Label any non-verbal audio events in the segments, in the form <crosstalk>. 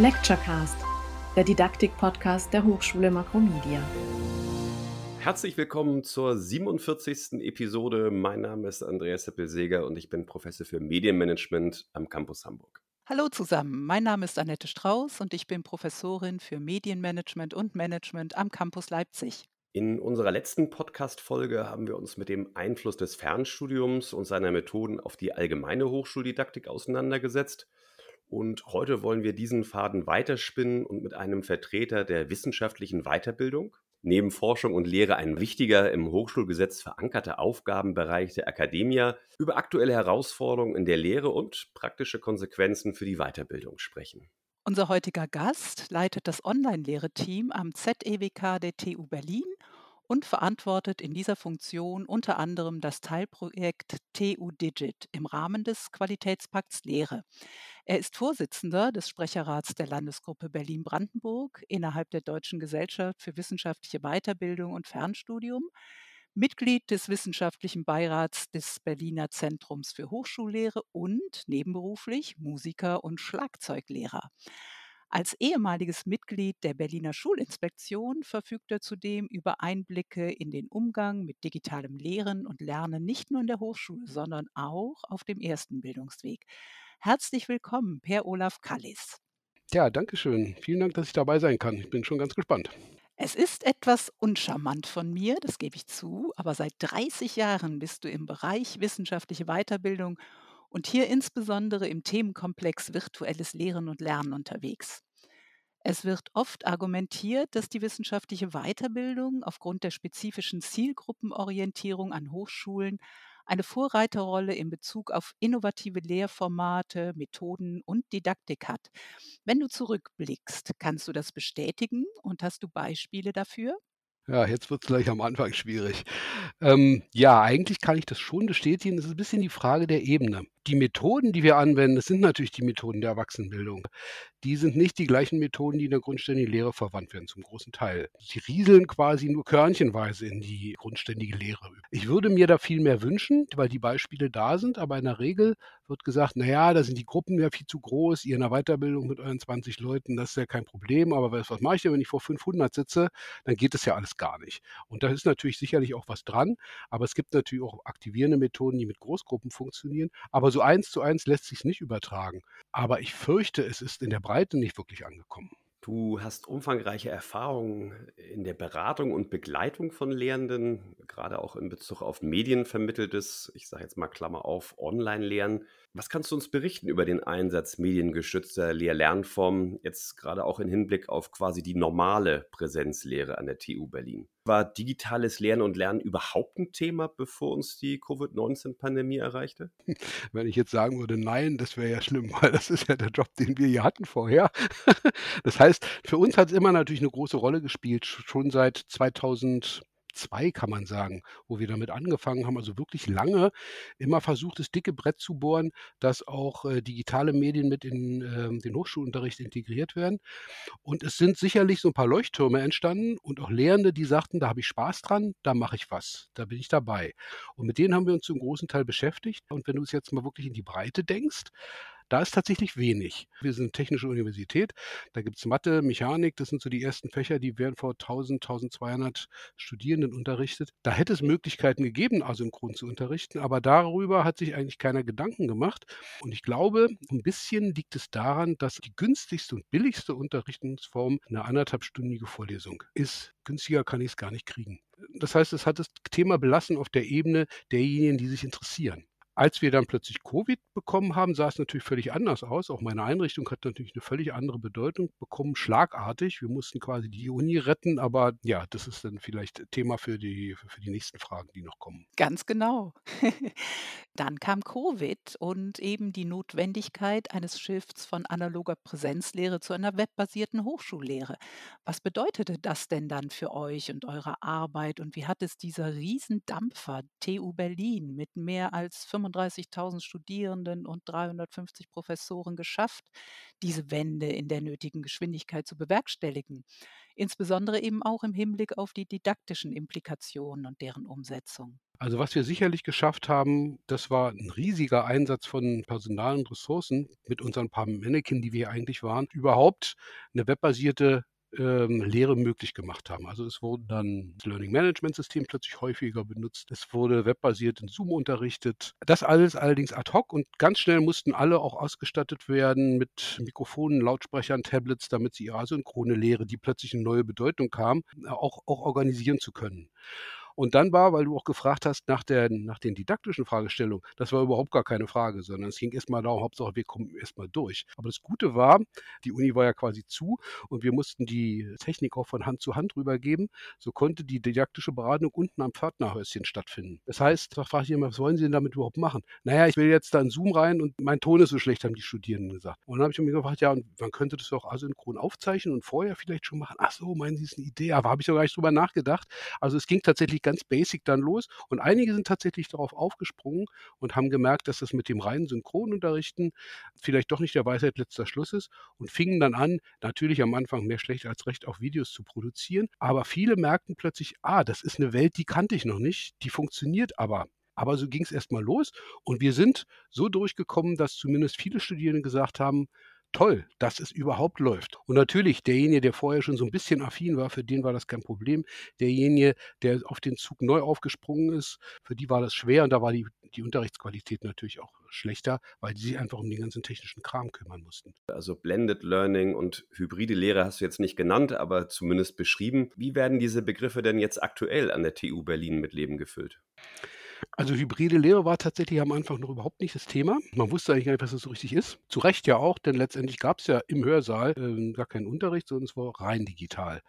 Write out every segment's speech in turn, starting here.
Lecturecast, der Didaktik-Podcast der Hochschule Makromedia. Herzlich willkommen zur 47. Episode. Mein Name ist Andreas Seppelseger und ich bin Professor für Medienmanagement am Campus Hamburg. Hallo zusammen, mein Name ist Annette Strauß und ich bin Professorin für Medienmanagement und Management am Campus Leipzig. In unserer letzten Podcast-Folge haben wir uns mit dem Einfluss des Fernstudiums und seiner Methoden auf die allgemeine Hochschuldidaktik auseinandergesetzt. Und heute wollen wir diesen Faden weiterspinnen und mit einem Vertreter der wissenschaftlichen Weiterbildung, neben Forschung und Lehre ein wichtiger im Hochschulgesetz verankerter Aufgabenbereich der Akademie, über aktuelle Herausforderungen in der Lehre und praktische Konsequenzen für die Weiterbildung sprechen. Unser heutiger Gast leitet das Online-Lehre-Team am ZEWK der TU Berlin und verantwortet in dieser Funktion unter anderem das Teilprojekt TU Digit im Rahmen des Qualitätspakts Lehre. Er ist Vorsitzender des Sprecherrats der Landesgruppe Berlin-Brandenburg innerhalb der Deutschen Gesellschaft für wissenschaftliche Weiterbildung und Fernstudium, Mitglied des wissenschaftlichen Beirats des Berliner Zentrums für Hochschullehre und nebenberuflich Musiker und Schlagzeuglehrer. Als ehemaliges Mitglied der Berliner Schulinspektion verfügt er zudem über Einblicke in den Umgang mit digitalem Lehren und Lernen nicht nur in der Hochschule, sondern auch auf dem ersten Bildungsweg. Herzlich willkommen, Per Olaf Kallis. Ja, danke schön. Vielen Dank, dass ich dabei sein kann. Ich bin schon ganz gespannt. Es ist etwas uncharmant von mir, das gebe ich zu, aber seit 30 Jahren bist du im Bereich wissenschaftliche Weiterbildung und hier insbesondere im Themenkomplex virtuelles Lehren und Lernen unterwegs. Es wird oft argumentiert, dass die wissenschaftliche Weiterbildung aufgrund der spezifischen Zielgruppenorientierung an Hochschulen eine Vorreiterrolle in Bezug auf innovative Lehrformate, Methoden und Didaktik hat. Wenn du zurückblickst, kannst du das bestätigen und hast du Beispiele dafür? Ja, jetzt wird es gleich am Anfang schwierig. Ähm, ja, eigentlich kann ich das schon bestätigen. Es ist ein bisschen die Frage der Ebene. Die Methoden, die wir anwenden, das sind natürlich die Methoden der Erwachsenenbildung. Die sind nicht die gleichen Methoden, die in der grundständigen Lehre verwandt werden, zum großen Teil. Sie rieseln quasi nur körnchenweise in die grundständige Lehre. Ich würde mir da viel mehr wünschen, weil die Beispiele da sind, aber in der Regel wird gesagt, naja, da sind die Gruppen ja viel zu groß, ihr in der Weiterbildung mit euren 20 Leuten, das ist ja kein Problem, aber was, mache ich denn, wenn ich vor 500 sitze, dann geht das ja alles gar nicht. Und da ist natürlich sicherlich auch was dran, aber es gibt natürlich auch aktivierende Methoden, die mit Großgruppen funktionieren, aber so eins zu eins lässt sich nicht übertragen. Aber ich fürchte, es ist in der Breite nicht wirklich angekommen. Du hast umfangreiche Erfahrungen in der Beratung und Begleitung von Lehrenden, gerade auch in Bezug auf medienvermitteltes, ich sage jetzt mal Klammer auf, Online-Lehren. Was kannst du uns berichten über den Einsatz mediengestützter Lehr-Lernformen, jetzt gerade auch im Hinblick auf quasi die normale Präsenzlehre an der TU Berlin? War digitales Lernen und Lernen überhaupt ein Thema, bevor uns die Covid-19-Pandemie erreichte? <laughs> Wenn ich jetzt sagen würde, nein, das wäre ja schlimm, weil das ist ja der Job, den wir hier hatten vorher. <laughs> Das heißt, für uns hat es immer natürlich eine große Rolle gespielt, schon seit 2000 2 kann man sagen, wo wir damit angefangen haben, also wirklich lange immer versucht, das dicke Brett zu bohren, dass auch äh, digitale Medien mit in äh, den Hochschulunterricht integriert werden. Und es sind sicherlich so ein paar Leuchttürme entstanden und auch Lehrende, die sagten, da habe ich Spaß dran, da mache ich was, da bin ich dabei. Und mit denen haben wir uns zum großen Teil beschäftigt. Und wenn du es jetzt mal wirklich in die Breite denkst, da ist tatsächlich wenig. Wir sind eine technische Universität, da gibt es Mathe, Mechanik, das sind so die ersten Fächer, die werden vor 1000, 1200 Studierenden unterrichtet. Da hätte es Möglichkeiten gegeben, asynchron zu unterrichten, aber darüber hat sich eigentlich keiner Gedanken gemacht. Und ich glaube, ein bisschen liegt es daran, dass die günstigste und billigste Unterrichtungsform eine anderthalbstündige Vorlesung ist. Günstiger kann ich es gar nicht kriegen. Das heißt, es hat das Thema belassen auf der Ebene derjenigen, die sich interessieren. Als wir dann plötzlich Covid bekommen haben, sah es natürlich völlig anders aus. Auch meine Einrichtung hat natürlich eine völlig andere Bedeutung bekommen, schlagartig. Wir mussten quasi die Uni retten, aber ja, das ist dann vielleicht Thema für die, für die nächsten Fragen, die noch kommen. Ganz genau. <laughs> dann kam Covid und eben die Notwendigkeit eines Shifts von analoger Präsenzlehre zu einer webbasierten Hochschullehre. Was bedeutete das denn dann für euch und eure Arbeit und wie hat es dieser Riesendampfer TU Berlin mit mehr als 25 35.000 Studierenden und 350 Professoren geschafft, diese Wende in der nötigen Geschwindigkeit zu bewerkstelligen, insbesondere eben auch im Hinblick auf die didaktischen Implikationen und deren Umsetzung. Also was wir sicherlich geschafft haben, das war ein riesiger Einsatz von Personal und Ressourcen mit unseren paar Mannequin, die wir eigentlich waren, überhaupt eine webbasierte ähm, Lehre möglich gemacht haben. Also es wurde dann das Learning Management System plötzlich häufiger benutzt. Es wurde webbasiert in Zoom unterrichtet. Das alles allerdings ad hoc und ganz schnell mussten alle auch ausgestattet werden mit Mikrofonen, Lautsprechern, Tablets, damit sie ihre asynchrone Lehre, die plötzlich eine neue Bedeutung kam, auch, auch organisieren zu können. Und dann war, weil du auch gefragt hast nach, der, nach den didaktischen Fragestellungen, das war überhaupt gar keine Frage, sondern es ging erstmal darum, Hauptsache wir kommen erstmal durch. Aber das Gute war, die Uni war ja quasi zu und wir mussten die Technik auch von Hand zu Hand rübergeben. So konnte die didaktische Beratung unten am Pförtnerhäuschen stattfinden. Das heißt, da frage ich immer, was wollen Sie denn damit überhaupt machen? Naja, ich will jetzt da in Zoom rein und mein Ton ist so schlecht, haben die Studierenden gesagt. Und dann habe ich mir gefragt, ja, und man könnte das auch asynchron aufzeichnen und vorher vielleicht schon machen. Ach so, meinen Sie, ist eine Idee? Aber habe ich doch gar nicht drüber nachgedacht. Also es ging tatsächlich ganz basic dann los. Und einige sind tatsächlich darauf aufgesprungen und haben gemerkt, dass das mit dem reinen Synchronunterrichten vielleicht doch nicht der Weisheit letzter Schluss ist und fingen dann an, natürlich am Anfang mehr schlecht als recht auch Videos zu produzieren. Aber viele merkten plötzlich, ah, das ist eine Welt, die kannte ich noch nicht, die funktioniert aber. Aber so ging es erstmal los und wir sind so durchgekommen, dass zumindest viele Studierende gesagt haben, toll, dass es überhaupt läuft. Und natürlich, derjenige, der vorher schon so ein bisschen affin war, für den war das kein Problem. Derjenige, der auf den Zug neu aufgesprungen ist, für die war das schwer und da war die, die Unterrichtsqualität natürlich auch schlechter, weil die sich einfach um den ganzen technischen Kram kümmern mussten. Also Blended Learning und hybride Lehre hast du jetzt nicht genannt, aber zumindest beschrieben. Wie werden diese Begriffe denn jetzt aktuell an der TU Berlin mit Leben gefüllt? Also hybride Lehre war tatsächlich am Anfang noch überhaupt nicht das Thema. Man wusste eigentlich gar nicht, was das so richtig ist. Zu Recht ja auch, denn letztendlich gab es ja im Hörsaal äh, gar keinen Unterricht, sondern es war rein digital.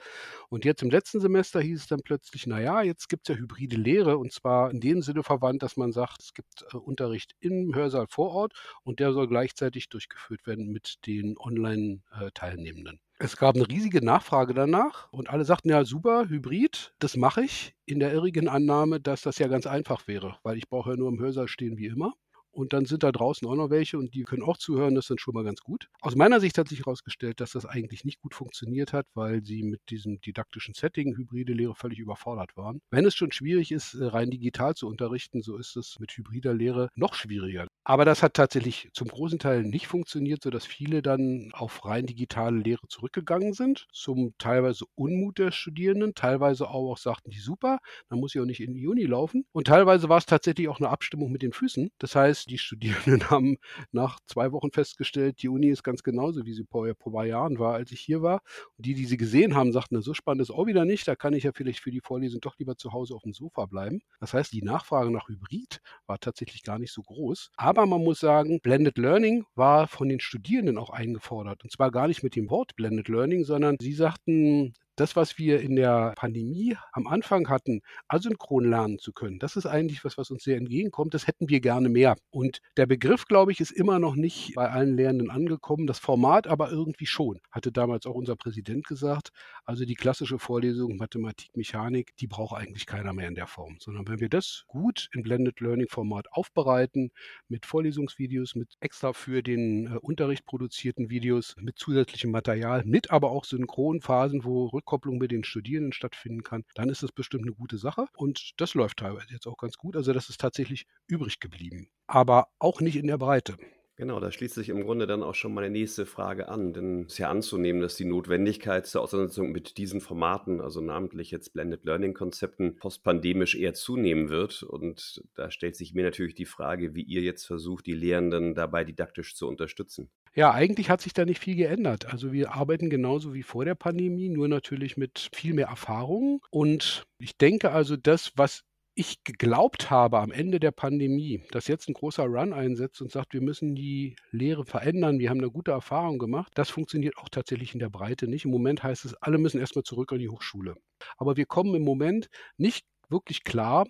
Und jetzt im letzten Semester hieß es dann plötzlich, naja, jetzt gibt es ja hybride Lehre und zwar in dem Sinne verwandt, dass man sagt, es gibt äh, Unterricht im Hörsaal vor Ort und der soll gleichzeitig durchgeführt werden mit den Online-Teilnehmenden. Es gab eine riesige Nachfrage danach und alle sagten: „Ja, super, Hybrid, das mache ich“, in der irrigen Annahme, dass das ja ganz einfach wäre, weil ich brauche ja nur im Hörsaal stehen wie immer. Und dann sind da draußen auch noch welche und die können auch zuhören, das ist dann schon mal ganz gut. Aus meiner Sicht hat sich herausgestellt, dass das eigentlich nicht gut funktioniert hat, weil sie mit diesem didaktischen Setting hybride Lehre völlig überfordert waren. Wenn es schon schwierig ist, äh, rein digital zu unterrichten, so ist es mit hybrider Lehre noch schwieriger. Aber das hat tatsächlich zum großen Teil nicht funktioniert, sodass viele dann auf rein digitale Lehre zurückgegangen sind, zum teilweise Unmut der Studierenden, teilweise auch sagten die super, dann muss ich auch nicht in die Uni laufen. Und teilweise war es tatsächlich auch eine Abstimmung mit den Füßen. Das heißt, die Studierenden <laughs> haben nach zwei Wochen festgestellt, die Uni ist ganz genauso, wie sie vor, vor paar Jahren war, als ich hier war. Und die, die sie gesehen haben, sagten, so spannend ist auch wieder nicht, da kann ich ja vielleicht für die Vorlesung doch lieber zu Hause auf dem Sofa bleiben. Das heißt, die Nachfrage nach Hybrid war tatsächlich gar nicht so groß. Aber man muss sagen, Blended Learning war von den Studierenden auch eingefordert. Und zwar gar nicht mit dem Wort Blended Learning, sondern sie sagten, das, was wir in der Pandemie am Anfang hatten, asynchron lernen zu können, das ist eigentlich was, was uns sehr entgegenkommt. Das hätten wir gerne mehr. Und der Begriff, glaube ich, ist immer noch nicht bei allen Lehrenden angekommen. Das Format aber irgendwie schon, hatte damals auch unser Präsident gesagt. Also die klassische Vorlesung Mathematik, Mechanik, die braucht eigentlich keiner mehr in der Form, sondern wenn wir das gut in Blended Learning Format aufbereiten, mit Vorlesungsvideos, mit extra für den äh, Unterricht produzierten Videos, mit zusätzlichem Material, mit aber auch Synchronphasen, wo Rückkopplung mit den Studierenden stattfinden kann, dann ist das bestimmt eine gute Sache. Und das läuft teilweise jetzt auch ganz gut. Also das ist tatsächlich übrig geblieben. Aber auch nicht in der Breite. Genau, da schließt sich im Grunde dann auch schon meine nächste Frage an, denn es ist ja anzunehmen, dass die Notwendigkeit zur Auseinandersetzung mit diesen Formaten, also namentlich jetzt Blended Learning Konzepten, postpandemisch eher zunehmen wird. Und da stellt sich mir natürlich die Frage, wie ihr jetzt versucht, die Lehrenden dabei didaktisch zu unterstützen. Ja, eigentlich hat sich da nicht viel geändert. Also wir arbeiten genauso wie vor der Pandemie, nur natürlich mit viel mehr Erfahrung. Und ich denke also, das, was ich geglaubt habe am Ende der Pandemie, dass jetzt ein großer Run einsetzt und sagt, wir müssen die Lehre verändern, wir haben eine gute Erfahrung gemacht, das funktioniert auch tatsächlich in der Breite nicht. Im Moment heißt es, alle müssen erstmal zurück an die Hochschule. Aber wir kommen im Moment nicht wirklich klar,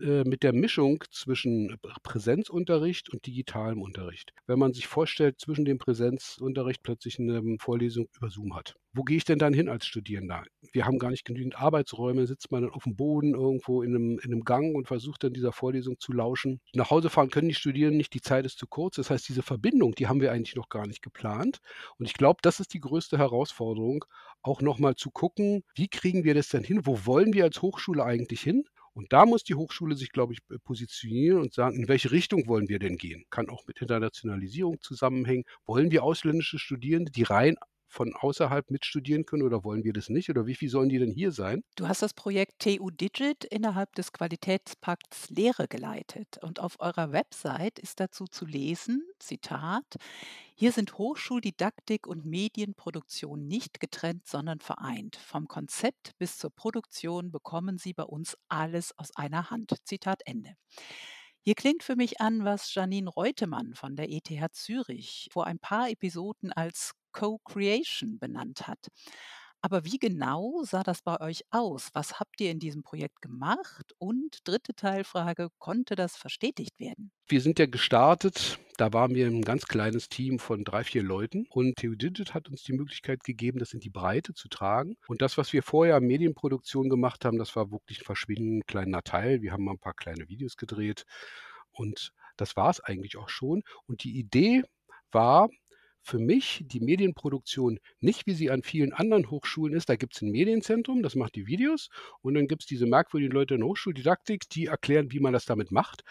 äh, mit der Mischung zwischen Präsenzunterricht und digitalem Unterricht. Wenn man sich vorstellt, zwischen dem Präsenzunterricht plötzlich eine Vorlesung über Zoom hat. Wo gehe ich denn dann hin als Studierender? Wir haben gar nicht genügend Arbeitsräume, sitzt man dann auf dem Boden irgendwo in einem, in einem Gang und versucht dann dieser Vorlesung zu lauschen. Nach Hause fahren können die Studierenden nicht, die Zeit ist zu kurz. Das heißt, diese Verbindung, die haben wir eigentlich noch gar nicht geplant. Und ich glaube, das ist die größte Herausforderung, auch nochmal zu gucken, wie kriegen wir das denn hin? Wo wollen wir als Hochschule eigentlich hin? Und da muss die Hochschule sich, glaube ich, positionieren und sagen, in welche Richtung wollen wir denn gehen? Kann auch mit Internationalisierung zusammenhängen. Wollen wir ausländische Studierende, die rein von außerhalb mitstudieren können oder wollen wir das nicht? Oder wie viel sollen die denn hier sein? Du hast das Projekt TU Digit innerhalb des Qualitätspakts Lehre geleitet und auf eurer Website ist dazu zu lesen, Zitat, hier sind Hochschuldidaktik und Medienproduktion nicht getrennt, sondern vereint. Vom Konzept bis zur Produktion bekommen Sie bei uns alles aus einer Hand. Zitat Ende. Hier klingt für mich an, was Janine Reutemann von der ETH Zürich vor ein paar Episoden als Co-Creation benannt hat. Aber wie genau sah das bei euch aus? Was habt ihr in diesem Projekt gemacht? Und dritte Teilfrage, konnte das verstetigt werden? Wir sind ja gestartet, da waren wir ein ganz kleines Team von drei, vier Leuten und TheoDigit hat uns die Möglichkeit gegeben, das in die Breite zu tragen. Und das, was wir vorher in Medienproduktion gemacht haben, das war wirklich ein verschwindend kleiner Teil. Wir haben mal ein paar kleine Videos gedreht und das war es eigentlich auch schon. Und die Idee war, für mich die Medienproduktion nicht, wie sie an vielen anderen Hochschulen ist. Da gibt es ein Medienzentrum, das macht die Videos und dann gibt es diese merkwürdigen Leute in der Hochschuldidaktik, die erklären, wie man das damit macht,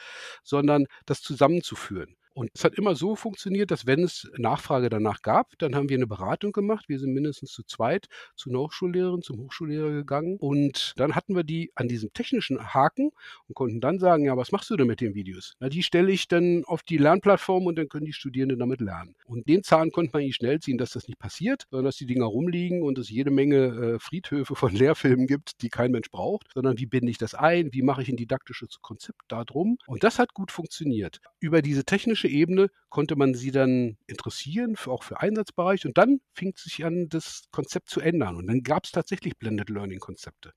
sondern das zusammenzuführen. Und es hat immer so funktioniert, dass wenn es Nachfrage danach gab, dann haben wir eine Beratung gemacht. Wir sind mindestens zu zweit zu einer Hochschullehrerin, zum Hochschullehrer gegangen. Und dann hatten wir die an diesem technischen Haken und konnten dann sagen, ja, was machst du denn mit den Videos? Na, die stelle ich dann auf die Lernplattform und dann können die Studierenden damit lernen. Und den Zahn konnte man nicht schnell ziehen, dass das nicht passiert, sondern dass die Dinger rumliegen und es jede Menge äh, Friedhöfe von <laughs> Lehrfilmen gibt, die kein Mensch braucht, sondern wie binde ich das ein? Wie mache ich ein didaktisches Konzept darum? Und das hat gut funktioniert. Über diese technische Ebene konnte man sie dann interessieren, für, auch für Einsatzbereich. Und dann fing es sich an, das Konzept zu ändern. Und dann gab es tatsächlich Blended Learning Konzepte.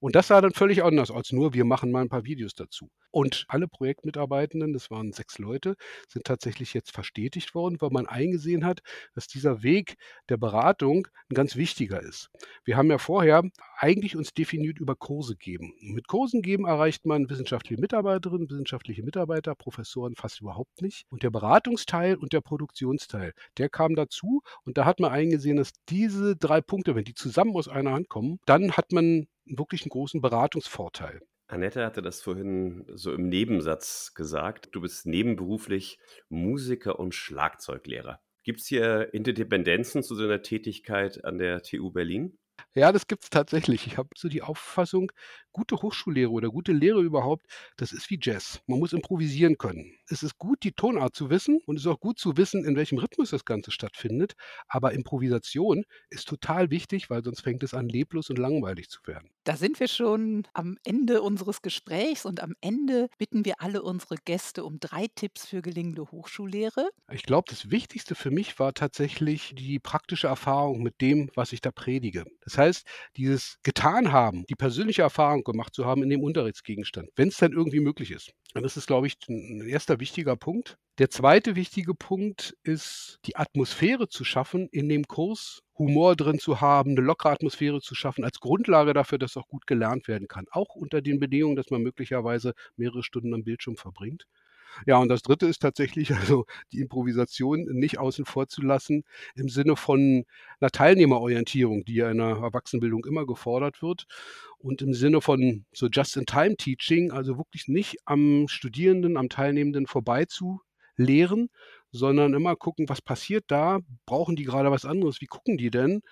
Und das sah dann völlig anders als nur, wir machen mal ein paar Videos dazu. Und alle Projektmitarbeitenden, das waren sechs Leute, sind tatsächlich jetzt verstetigt worden, weil man eingesehen hat, dass dieser Weg der Beratung ein ganz wichtiger ist. Wir haben ja vorher eigentlich uns definiert über Kurse geben. mit Kursen geben erreicht man wissenschaftliche Mitarbeiterinnen, wissenschaftliche Mitarbeiter, Professoren fast überhaupt nicht. Und der Beratungsteil und der Produktionsteil, der kam dazu. Und da hat man eingesehen, dass diese drei Punkte, wenn die zusammen aus einer Hand kommen, dann hat man wirklich einen großen Beratungsvorteil. Annette hatte das vorhin so im Nebensatz gesagt. Du bist nebenberuflich Musiker und Schlagzeuglehrer. Gibt es hier Interdependenzen zu deiner Tätigkeit an der TU Berlin? Ja, das gibt es tatsächlich. Ich habe so die Auffassung, gute Hochschullehre oder gute Lehre überhaupt, das ist wie Jazz. Man muss improvisieren können. Es ist gut, die Tonart zu wissen und es ist auch gut zu wissen, in welchem Rhythmus das Ganze stattfindet. Aber Improvisation ist total wichtig, weil sonst fängt es an, leblos und langweilig zu werden. Da sind wir schon am Ende unseres Gesprächs und am Ende bitten wir alle unsere Gäste um drei Tipps für gelingende Hochschullehre. Ich glaube, das Wichtigste für mich war tatsächlich die praktische Erfahrung mit dem, was ich da predige. Das heißt, dieses getan haben, die persönliche Erfahrung gemacht zu haben in dem Unterrichtsgegenstand, wenn es dann irgendwie möglich ist. Und das ist, glaube ich, ein erster wichtiger Punkt. Der zweite wichtige Punkt ist, die Atmosphäre zu schaffen in dem Kurs, Humor drin zu haben, eine lockere Atmosphäre zu schaffen, als Grundlage dafür, dass auch gut gelernt werden kann. Auch unter den Bedingungen, dass man möglicherweise mehrere Stunden am Bildschirm verbringt. Ja, und das Dritte ist tatsächlich <laughs> also die Improvisation nicht außen vor zu lassen im Sinne von einer Teilnehmerorientierung, die ja in der Erwachsenenbildung immer gefordert wird und im Sinne von so Just-in-Time-Teaching, also wirklich nicht am Studierenden, am Teilnehmenden vorbei zu lehren, sondern immer gucken, was passiert da? Brauchen die gerade was anderes? Wie gucken die denn?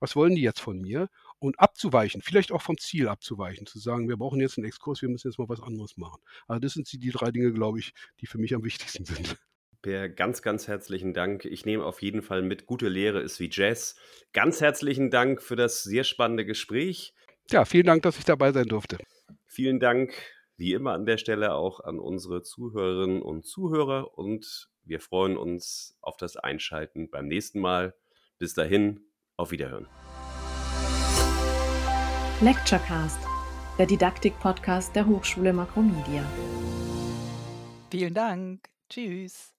Was wollen die jetzt von mir? und abzuweichen, vielleicht auch vom Ziel abzuweichen, zu sagen, wir brauchen jetzt einen Exkurs, wir müssen jetzt mal was anderes machen. Also das sind die drei Dinge, glaube ich, die für mich am wichtigsten <laughs> sind. Per, ganz, ganz herzlichen Dank. Ich nehme auf jeden Fall mit, gute Lehre ist wie Jazz. Ganz herzlichen Dank für das sehr spannende Gespräch. Ja, vielen Dank, dass ich dabei sein durfte. Vielen Dank, wie immer an der Stelle auch an unsere Zuhörerinnen und Zuhörer und wir freuen uns auf das Einschalten beim nächsten Mal. Bis dahin, auf Wiederhören. Lecturecast, der Didaktik-Podcast der Hochschule Makromedia. Vielen Dank. Tschüss.